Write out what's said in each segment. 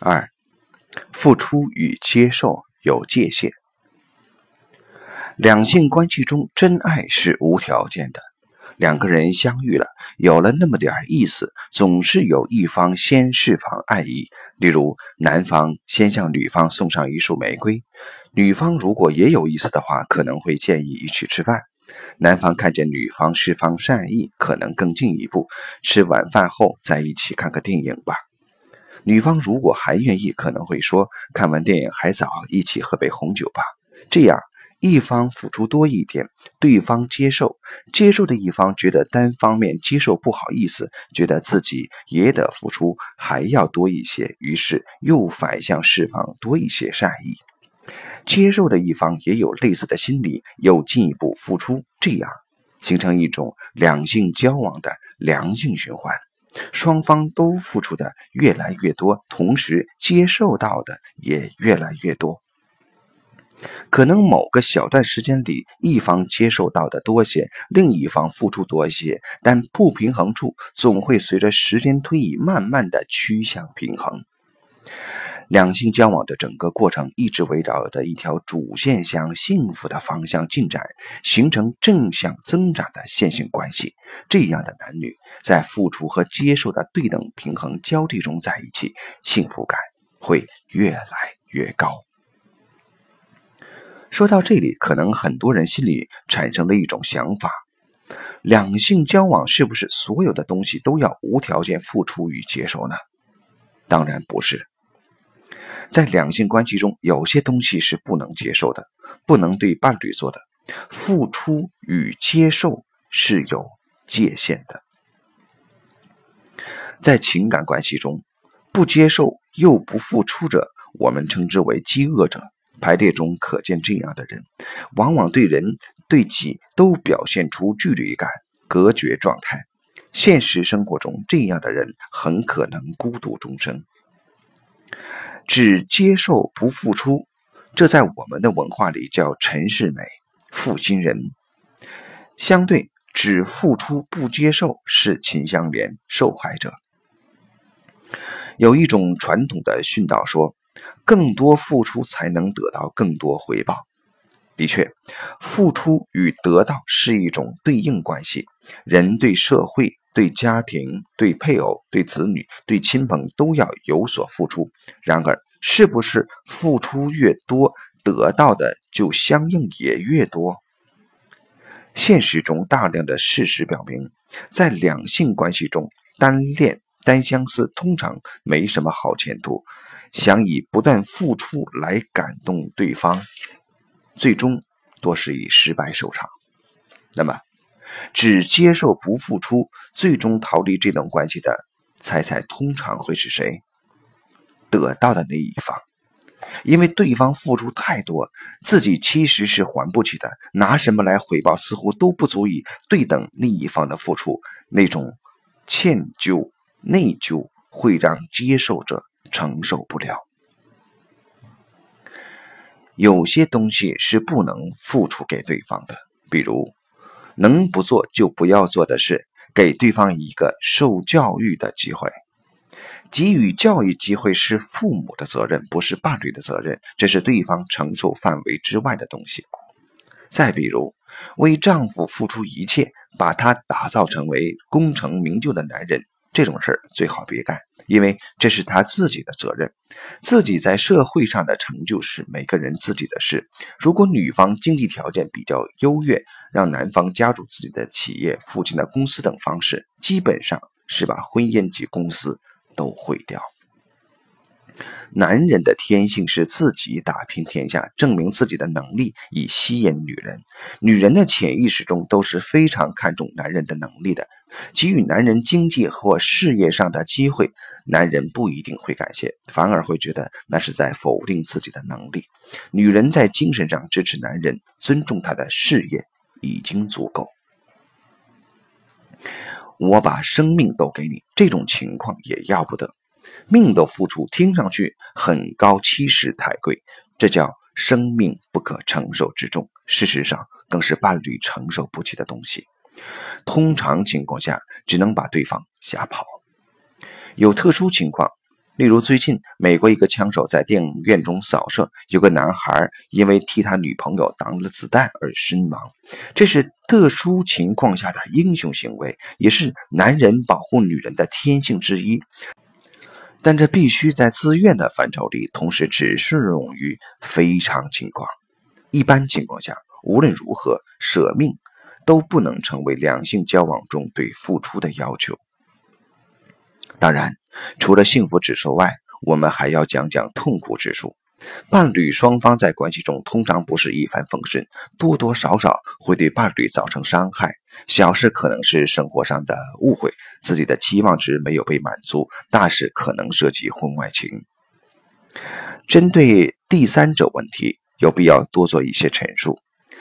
二，付出与接受有界限。两性关系中，真爱是无条件的。两个人相遇了，有了那么点意思，总是有一方先释放爱意。例如，男方先向女方送上一束玫瑰，女方如果也有意思的话，可能会建议一起吃饭。男方看见女方释放善意，可能更进一步，吃晚饭后再一起看个电影吧。女方如果还愿意，可能会说看完电影还早，一起喝杯红酒吧。这样。一方付出多一点，对方接受；接受的一方觉得单方面接受不好意思，觉得自己也得付出，还要多一些，于是又反向释放多一些善意。接受的一方也有类似的心理，又进一步付出，这样形成一种两性交往的良性循环，双方都付出的越来越多，同时接受到的也越来越多。可能某个小段时间里，一方接受到的多些，另一方付出多些，但不平衡处总会随着时间推移，慢慢的趋向平衡。两性交往的整个过程一直围绕着一条主线向幸福的方向进展，形成正向增长的线性关系。这样的男女在付出和接受的对等平衡交替中在一起，幸福感会越来越高。说到这里，可能很多人心里产生了一种想法：两性交往是不是所有的东西都要无条件付出与接受呢？当然不是。在两性关系中，有些东西是不能接受的，不能对伴侣做的。付出与接受是有界限的。在情感关系中，不接受又不付出者，我们称之为饥饿者。排列中可见这样的人，往往对人对己都表现出距离感、隔绝状态。现实生活中，这样的人很可能孤独终生。只接受不付出，这在我们的文化里叫陈世美、负心人。相对，只付出不接受是秦香莲、受害者。有一种传统的训导说。更多付出才能得到更多回报。的确，付出与得到是一种对应关系。人对社会、对家庭、对配偶、对子女、对亲朋都要有所付出。然而，是不是付出越多，得到的就相应也越多？现实中，大量的事实表明，在两性关系中，单恋、单相思通常没什么好前途。想以不断付出来感动对方，最终多是以失败收场。那么，只接受不付出，最终逃离这段关系的，猜猜通常会是谁？得到的那一方，因为对方付出太多，自己其实是还不起的，拿什么来回报，似乎都不足以对等另一方的付出。那种歉疚、内疚，会让接受者。承受不了，有些东西是不能付出给对方的，比如能不做就不要做的事，给对方一个受教育的机会。给予教育机会是父母的责任，不是伴侣的责任，这是对方承受范围之外的东西。再比如，为丈夫付出一切，把他打造成为功成名就的男人。这种事儿最好别干，因为这是他自己的责任。自己在社会上的成就是每个人自己的事。如果女方经济条件比较优越，让男方加入自己的企业、父亲的公司等方式，基本上是把婚姻及公司都毁掉。男人的天性是自己打拼天下，证明自己的能力，以吸引女人。女人的潜意识中都是非常看重男人的能力的，给予男人经济或事业上的机会，男人不一定会感谢，反而会觉得那是在否定自己的能力。女人在精神上支持男人，尊重他的事业已经足够。我把生命都给你，这种情况也要不得。命的付出听上去很高，其实太贵，这叫生命不可承受之重。事实上，更是伴侣承受不起的东西。通常情况下，只能把对方吓跑。有特殊情况，例如，最近美国一个枪手在电影院中扫射，有个男孩因为替他女朋友挡了子弹而身亡。这是特殊情况下的英雄行为，也是男人保护女人的天性之一。但这必须在自愿的范畴里，同时只适用于非常情况。一般情况下，无论如何，舍命都不能成为两性交往中对付出的要求。当然。除了幸福指数外，我们还要讲讲痛苦指数。伴侣双方在关系中通常不是一帆风顺，多多少少会对伴侣造成伤害。小事可能是生活上的误会，自己的期望值没有被满足；大事可能涉及婚外情。针对第三者问题，有必要多做一些陈述。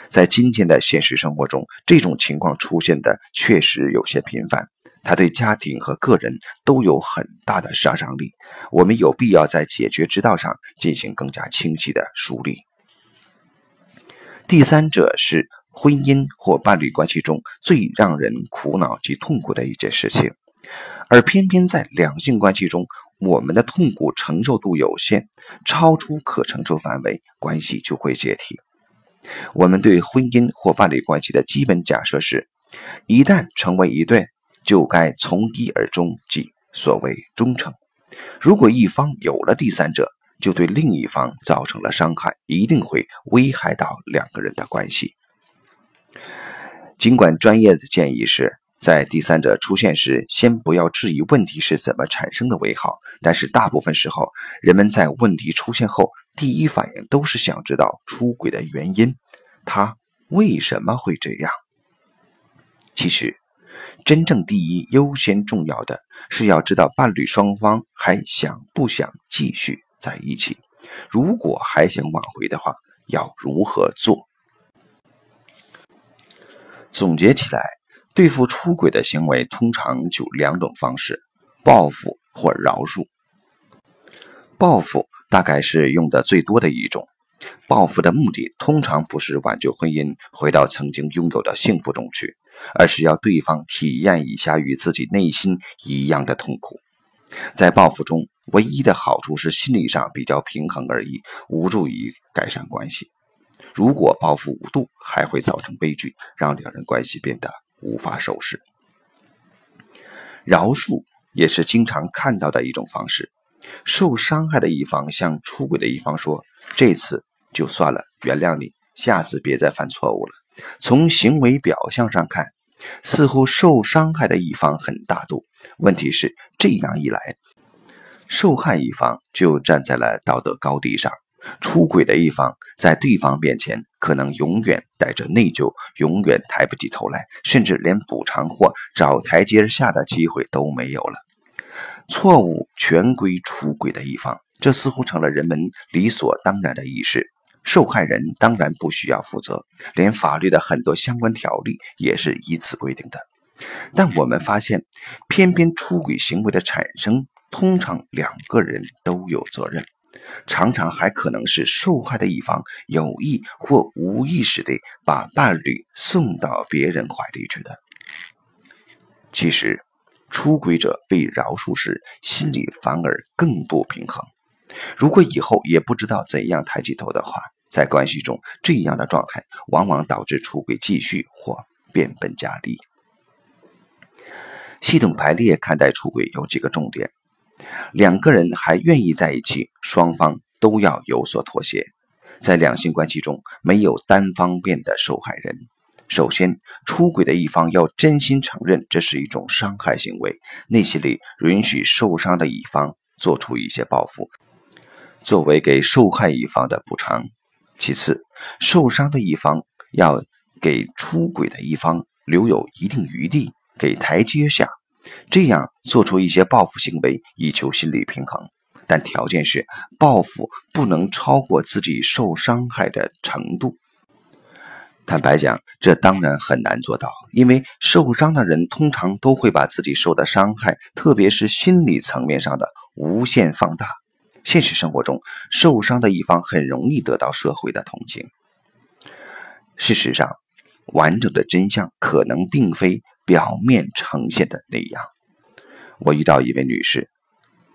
在今天的现实生活中，这种情况出现的确实有些频繁。它对家庭和个人都有很大的杀伤力。我们有必要在解决之道上进行更加清晰的梳理。第三者是婚姻或伴侣关系中最让人苦恼及痛苦的一件事情，而偏偏在两性关系中，我们的痛苦承受度有限，超出可承受范围，关系就会解体。我们对婚姻或伴侣关系的基本假设是：一旦成为一对。就该从一而终，即所谓忠诚。如果一方有了第三者，就对另一方造成了伤害，一定会危害到两个人的关系。尽管专业的建议是在第三者出现时，先不要质疑问题是怎么产生的为好，但是大部分时候，人们在问题出现后，第一反应都是想知道出轨的原因，他为什么会这样？其实。真正第一优先重要的是要知道伴侣双方还想不想继续在一起。如果还想挽回的话，要如何做？总结起来，对付出轨的行为通常就两种方式：报复或饶恕。报复大概是用的最多的一种。报复的目的通常不是挽救婚姻，回到曾经拥有的幸福中去。而是要对方体验一下与自己内心一样的痛苦。在报复中，唯一的好处是心理上比较平衡而已，无助于改善关系。如果报复无度，还会造成悲剧，让两人关系变得无法收拾。饶恕也是经常看到的一种方式。受伤害的一方向出轨的一方说：“这次就算了，原谅你，下次别再犯错误了。”从行为表象上看，似乎受伤害的一方很大度。问题是，这样一来，受害一方就站在了道德高地上，出轨的一方在对方面前可能永远带着内疚，永远抬不起头来，甚至连补偿或找台阶下的机会都没有了。错误全归出轨的一方，这似乎成了人们理所当然的意识。受害人当然不需要负责，连法律的很多相关条例也是以此规定的。但我们发现，偏偏出轨行为的产生，通常两个人都有责任，常常还可能是受害的一方有意或无意识地把伴侣送到别人怀里去的。其实，出轨者被饶恕时，心里反而更不平衡。如果以后也不知道怎样抬起头的话，在关系中，这样的状态往往导致出轨继续或变本加厉。系统排列看待出轨有几个重点：两个人还愿意在一起，双方都要有所妥协。在两性关系中，没有单方面的受害人。首先，出轨的一方要真心承认这是一种伤害行为，内心里允许受伤的一方做出一些报复，作为给受害一方的补偿。其次，受伤的一方要给出轨的一方留有一定余地，给台阶下，这样做出一些报复行为，以求心理平衡。但条件是，报复不能超过自己受伤害的程度。坦白讲，这当然很难做到，因为受伤的人通常都会把自己受的伤害，特别是心理层面上的，无限放大。现实生活中，受伤的一方很容易得到社会的同情。事实上，完整的真相可能并非表面呈现的那样。我遇到一位女士，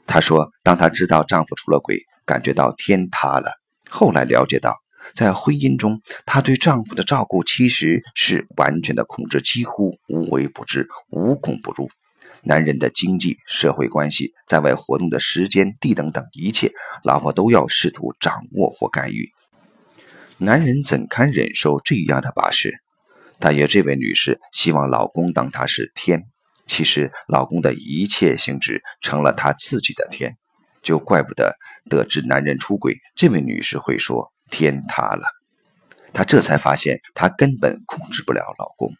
她说，当她知道丈夫出了轨，感觉到天塌了。后来了解到，在婚姻中，她对丈夫的照顾其实是完全的控制，几乎无微不至、无孔不入。男人的经济、社会关系、在外活动的时间、地等等一切，老婆都要试图掌握或干预。男人怎堪忍受这样的把式？大约这位女士希望老公当她是天，其实老公的一切性质成了她自己的天，就怪不得得知男人出轨，这位女士会说天塌了。她这才发现，她根本控制不了老公。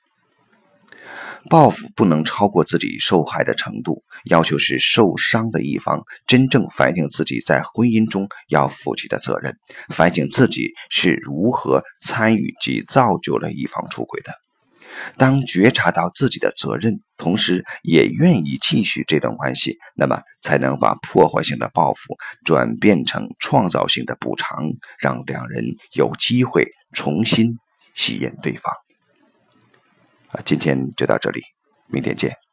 报复不能超过自己受害的程度，要求是受伤的一方真正反省自己在婚姻中要负起的责任，反省自己是如何参与及造就了一方出轨的。当觉察到自己的责任，同时也愿意继续这段关系，那么才能把破坏性的报复转变成创造性的补偿，让两人有机会重新吸引对方。啊，今天就到这里，明天见。